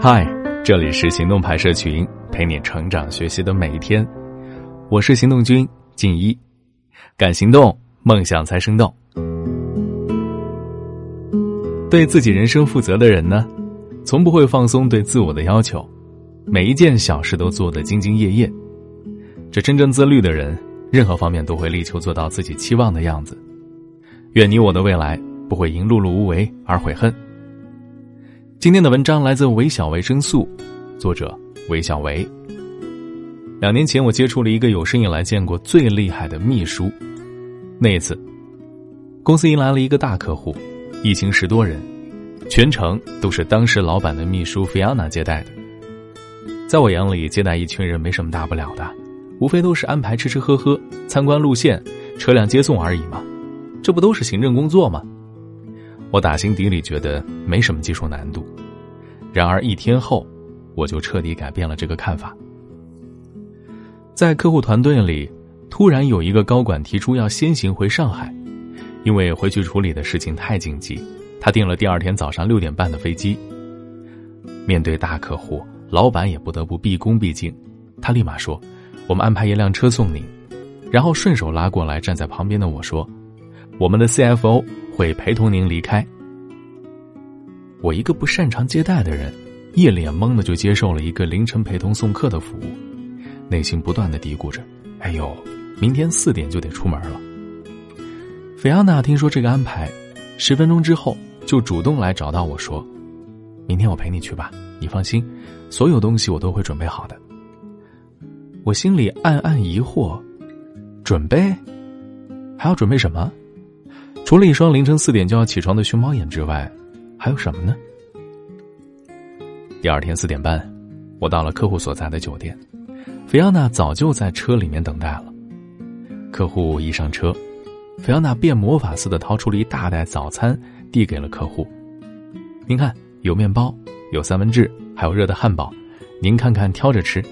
嗨，这里是行动派社群，陪你成长学习的每一天。我是行动君静一，敢行动，梦想才生动。对自己人生负责的人呢，从不会放松对自我的要求，每一件小事都做得兢兢业业。这真正自律的人，任何方面都会力求做到自己期望的样子。愿你我的未来不会因碌碌无为而悔恨。今天的文章来自韦小维生素，作者韦小维。两年前，我接触了一个有生以来见过最厉害的秘书。那一次，公司迎来了一个大客户，一行十多人，全程都是当时老板的秘书菲亚娜接待的。在我眼里，接待一群人没什么大不了的，无非都是安排吃吃喝喝、参观路线、车辆接送而已嘛，这不都是行政工作吗？我打心底里觉得没什么技术难度，然而一天后，我就彻底改变了这个看法。在客户团队里，突然有一个高管提出要先行回上海，因为回去处理的事情太紧急，他订了第二天早上六点半的飞机。面对大客户，老板也不得不毕恭毕敬，他立马说：“我们安排一辆车送你。”然后顺手拉过来站在旁边的我说：“我们的 CFO。”会陪同您离开。我一个不擅长接待的人，一脸懵的就接受了一个凌晨陪同送客的服务，内心不断的嘀咕着：“哎呦，明天四点就得出门了。”菲奥娜听说这个安排，十分钟之后就主动来找到我说：“明天我陪你去吧，你放心，所有东西我都会准备好的。”我心里暗暗疑惑：“准备？还要准备什么？”除了一双凌晨四点就要起床的熊猫眼之外，还有什么呢？第二天四点半，我到了客户所在的酒店，菲奥娜早就在车里面等待了。客户一上车，菲奥娜变魔法似的掏出了一大袋早餐，递给了客户。您看，有面包，有三文治，还有热的汉堡，您看看挑着吃。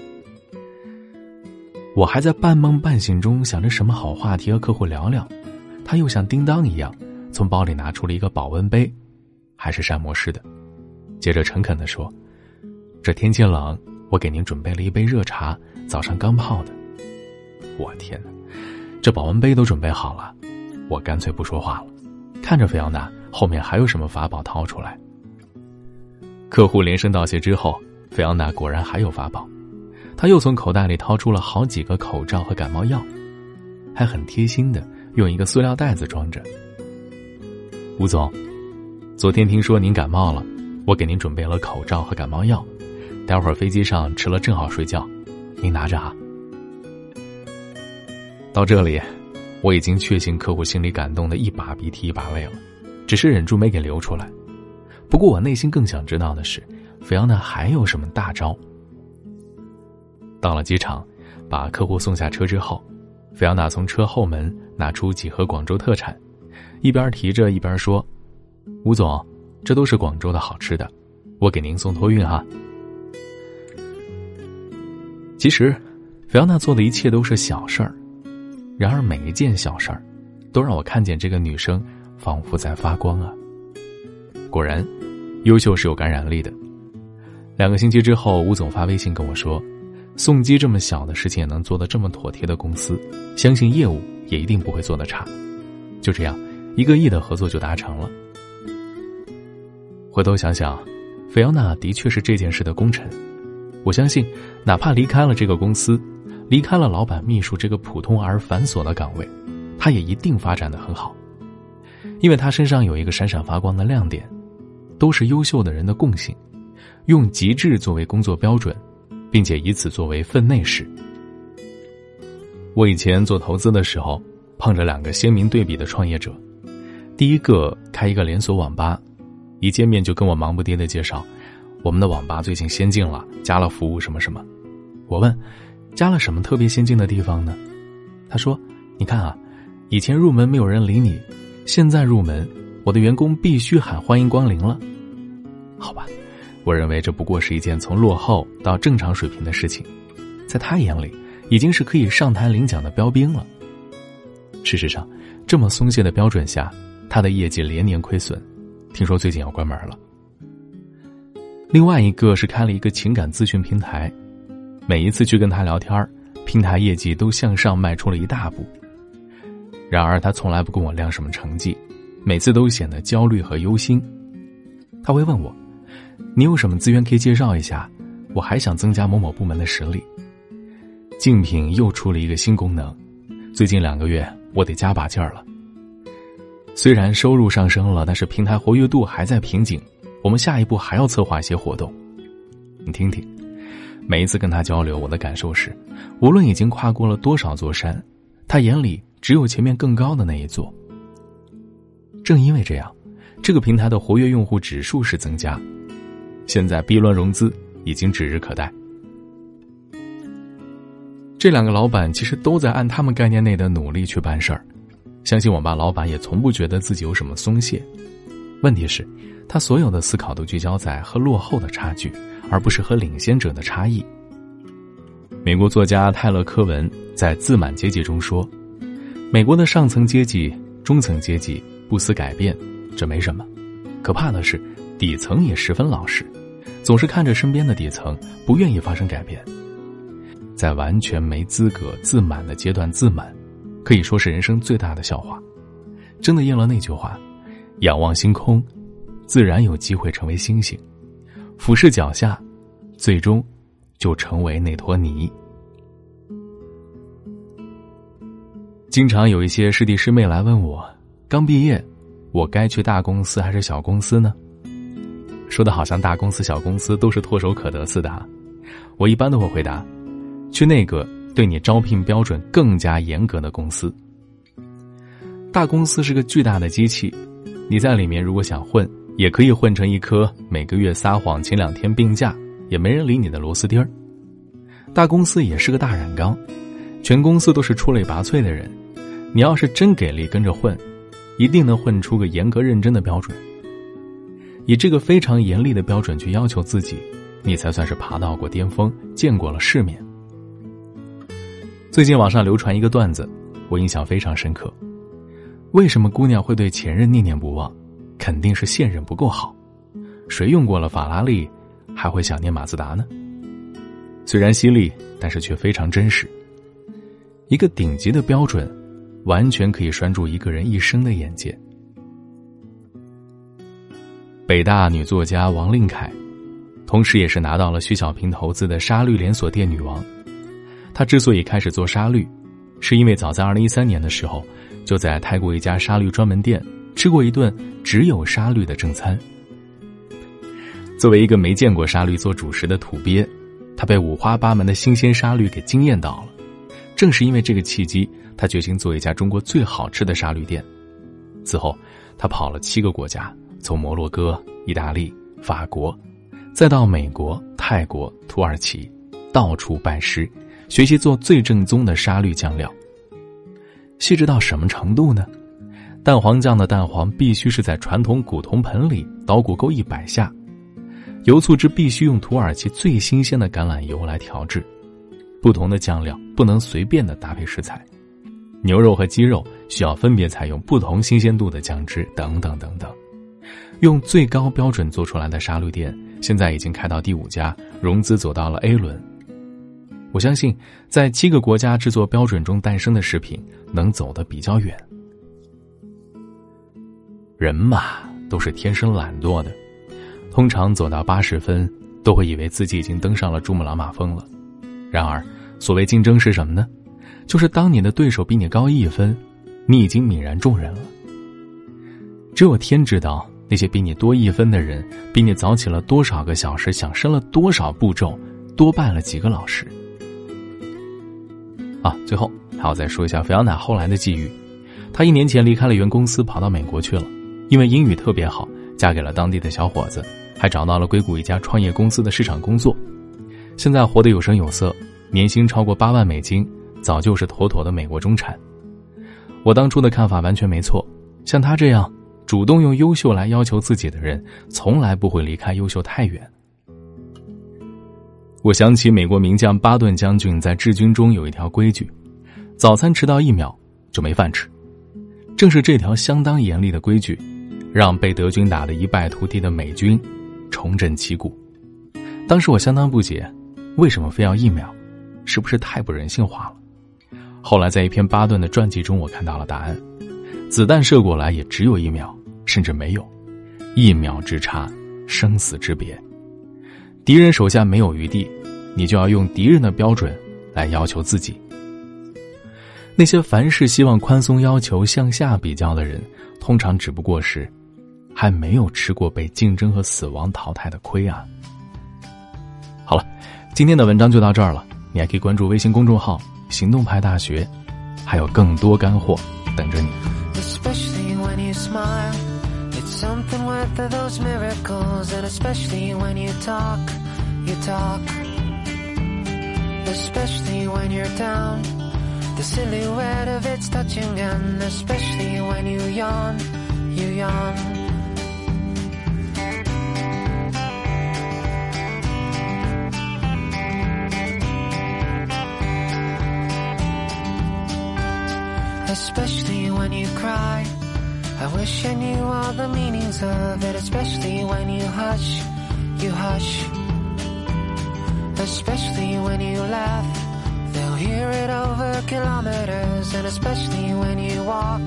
我还在半梦半醒中想着什么好话题和客户聊聊。他又像叮当一样，从包里拿出了一个保温杯，还是膳魔师的。接着诚恳的说：“这天气冷，我给您准备了一杯热茶，早上刚泡的。”我天哪，这保温杯都准备好了，我干脆不说话了，看着菲奥娜后面还有什么法宝掏出来。客户连声道谢之后，菲奥娜果然还有法宝，他又从口袋里掏出了好几个口罩和感冒药，还很贴心的。用一个塑料袋子装着。吴总，昨天听说您感冒了，我给您准备了口罩和感冒药，待会儿飞机上吃了正好睡觉，您拿着啊。到这里，我已经确信客户心里感动的一把鼻涕一把泪了，只是忍住没给流出来。不过我内心更想知道的是，菲奥娜还有什么大招？到了机场，把客户送下车之后。菲奥娜从车后门拿出几盒广州特产，一边提着一边说：“吴总，这都是广州的好吃的，我给您送托运哈。”其实，菲奥娜做的一切都是小事儿，然而每一件小事儿，都让我看见这个女生仿佛在发光啊！果然，优秀是有感染力的。两个星期之后，吴总发微信跟我说。送机这么小的事情也能做得这么妥帖的公司，相信业务也一定不会做得差。就这样，一个亿的合作就达成了。回头想想，菲奥娜的确是这件事的功臣。我相信，哪怕离开了这个公司，离开了老板秘书这个普通而繁琐的岗位，他也一定发展的很好。因为他身上有一个闪闪发光的亮点，都是优秀的人的共性，用极致作为工作标准。并且以此作为分内事。我以前做投资的时候，碰着两个鲜明对比的创业者。第一个开一个连锁网吧，一见面就跟我忙不迭的介绍，我们的网吧最近先进了，加了服务什么什么。我问，加了什么特别先进的地方呢？他说：“你看啊，以前入门没有人理你，现在入门，我的员工必须喊欢迎光临了。”好吧。我认为这不过是一件从落后到正常水平的事情，在他眼里，已经是可以上台领奖的标兵了。事实上，这么松懈的标准下，他的业绩连年亏损，听说最近要关门了。另外一个是开了一个情感咨询平台，每一次去跟他聊天平台业绩都向上迈出了一大步。然而他从来不跟我亮什么成绩，每次都显得焦虑和忧心。他会问我：“你有什么资源可以介绍一下？我还想增加某某部门的实力。”竞品又出了一个新功能，最近两个月我得加把劲儿了。虽然收入上升了，但是平台活跃度还在瓶颈。我们下一步还要策划一些活动，你听听。每一次跟他交流，我的感受是，无论已经跨过了多少座山，他眼里只有前面更高的那一座。正因为这样，这个平台的活跃用户指数是增加，现在 B 轮融资已经指日可待。这两个老板其实都在按他们概念内的努力去办事儿，相信网吧老板也从不觉得自己有什么松懈。问题是。他所有的思考都聚焦在和落后的差距，而不是和领先者的差异。美国作家泰勒·科文在《自满阶级》中说：“美国的上层阶级、中层阶级不思改变，这没什么；可怕的是，底层也十分老实，总是看着身边的底层，不愿意发生改变。在完全没资格自满的阶段自满，可以说是人生最大的笑话。真的应了那句话：仰望星空。”自然有机会成为星星，俯视脚下，最终就成为那坨泥。经常有一些师弟师妹来问我，刚毕业，我该去大公司还是小公司呢？说的好像大公司、小公司都是唾手可得似的。我一般都会回答，去那个对你招聘标准更加严格的公司。大公司是个巨大的机器，你在里面如果想混。也可以混成一颗每个月撒谎请两天病假也没人理你的螺丝钉儿。大公司也是个大染缸，全公司都是出类拔萃的人，你要是真给力跟着混，一定能混出个严格认真的标准。以这个非常严厉的标准去要求自己，你才算是爬到过巅峰，见过了世面。最近网上流传一个段子，我印象非常深刻。为什么姑娘会对前任念念不忘？肯定是现任不够好，谁用过了法拉利，还会想念马自达呢？虽然犀利，但是却非常真实。一个顶级的标准，完全可以拴住一个人一生的眼界。北大女作家王令凯，同时也是拿到了徐小平投资的沙律连锁店女王。他之所以开始做沙律，是因为早在二零一三年的时候，就在泰国一家沙律专门店。吃过一顿只有沙律的正餐。作为一个没见过沙律做主食的土鳖，他被五花八门的新鲜沙律给惊艳到了。正是因为这个契机，他决心做一家中国最好吃的沙律店。此后，他跑了七个国家，从摩洛哥、意大利、法国，再到美国、泰国、土耳其，到处拜师，学习做最正宗的沙律酱料。细致到什么程度呢？蛋黄酱的蛋黄必须是在传统古铜盆里捣鼓够一百下，油醋汁必须用土耳其最新鲜的橄榄油来调制，不同的酱料不能随便的搭配食材，牛肉和鸡肉需要分别采用不同新鲜度的酱汁，等等等等，用最高标准做出来的沙律店，现在已经开到第五家，融资走到了 A 轮。我相信，在七个国家制作标准中诞生的食品，能走得比较远。人嘛，都是天生懒惰的，通常走到八十分，都会以为自己已经登上了珠穆朗玛峰了。然而，所谓竞争是什么呢？就是当你的对手比你高一分，你已经泯然众人了。只有天知道，那些比你多一分的人，比你早起了多少个小时，想深了多少步骤，多拜了几个老师。啊，最后还要再说一下菲奥娜后来的际遇，她一年前离开了原公司，跑到美国去了。因为英语特别好，嫁给了当地的小伙子，还找到了硅谷一家创业公司的市场工作，现在活得有声有色，年薪超过八万美金，早就是妥妥的美国中产。我当初的看法完全没错，像他这样主动用优秀来要求自己的人，从来不会离开优秀太远。我想起美国名将巴顿将军在治军中有一条规矩：早餐迟到一秒就没饭吃。正是这条相当严厉的规矩。让被德军打得一败涂地的美军重振旗鼓。当时我相当不解，为什么非要一秒？是不是太不人性化了？后来在一篇巴顿的传记中，我看到了答案：子弹射过来也只有一秒，甚至没有，一秒之差，生死之别。敌人手下没有余地，你就要用敌人的标准来要求自己。那些凡事希望宽松要求、向下比较的人，通常只不过是还没有吃过被竞争和死亡淘汰的亏啊。好了，今天的文章就到这儿了。你还可以关注微信公众号“行动派大学”，还有更多干货等着你。Something worth of those miracles, and especially when you talk, you talk. Especially when you're down, the silhouette of it's touching, and especially when you yawn, you yawn. especially when you cry. I wish I knew all the meanings of it, especially when you hush, you hush. Especially when you laugh. They'll hear it over kilometers, and especially when you walk,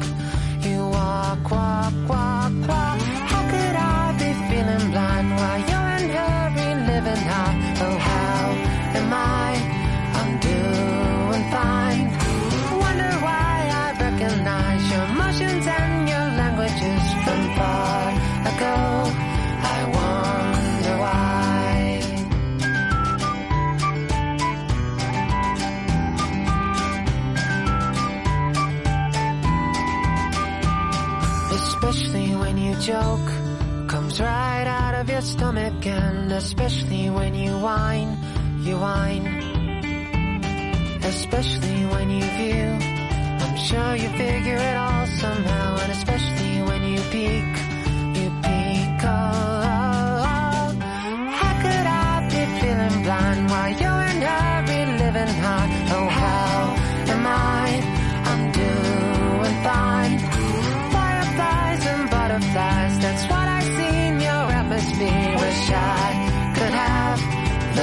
you walk, walk, walk, walk. How could I be feeling blind while you're Joke, comes right out of your stomach, and especially when you whine, you whine. Especially when you view, I'm sure you figure it all somehow, and especially when you peek,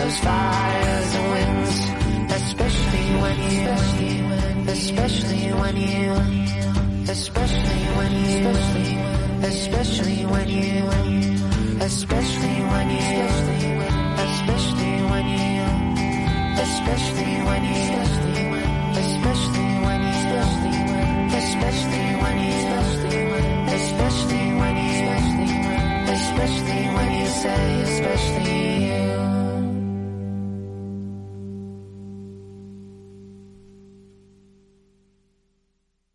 those fires and winds, especially when you, especially when you, especially when you, especially when you, especially when you, especially when you, especially when you, especially when you, especially when you, especially when you, especially when you say, especially you.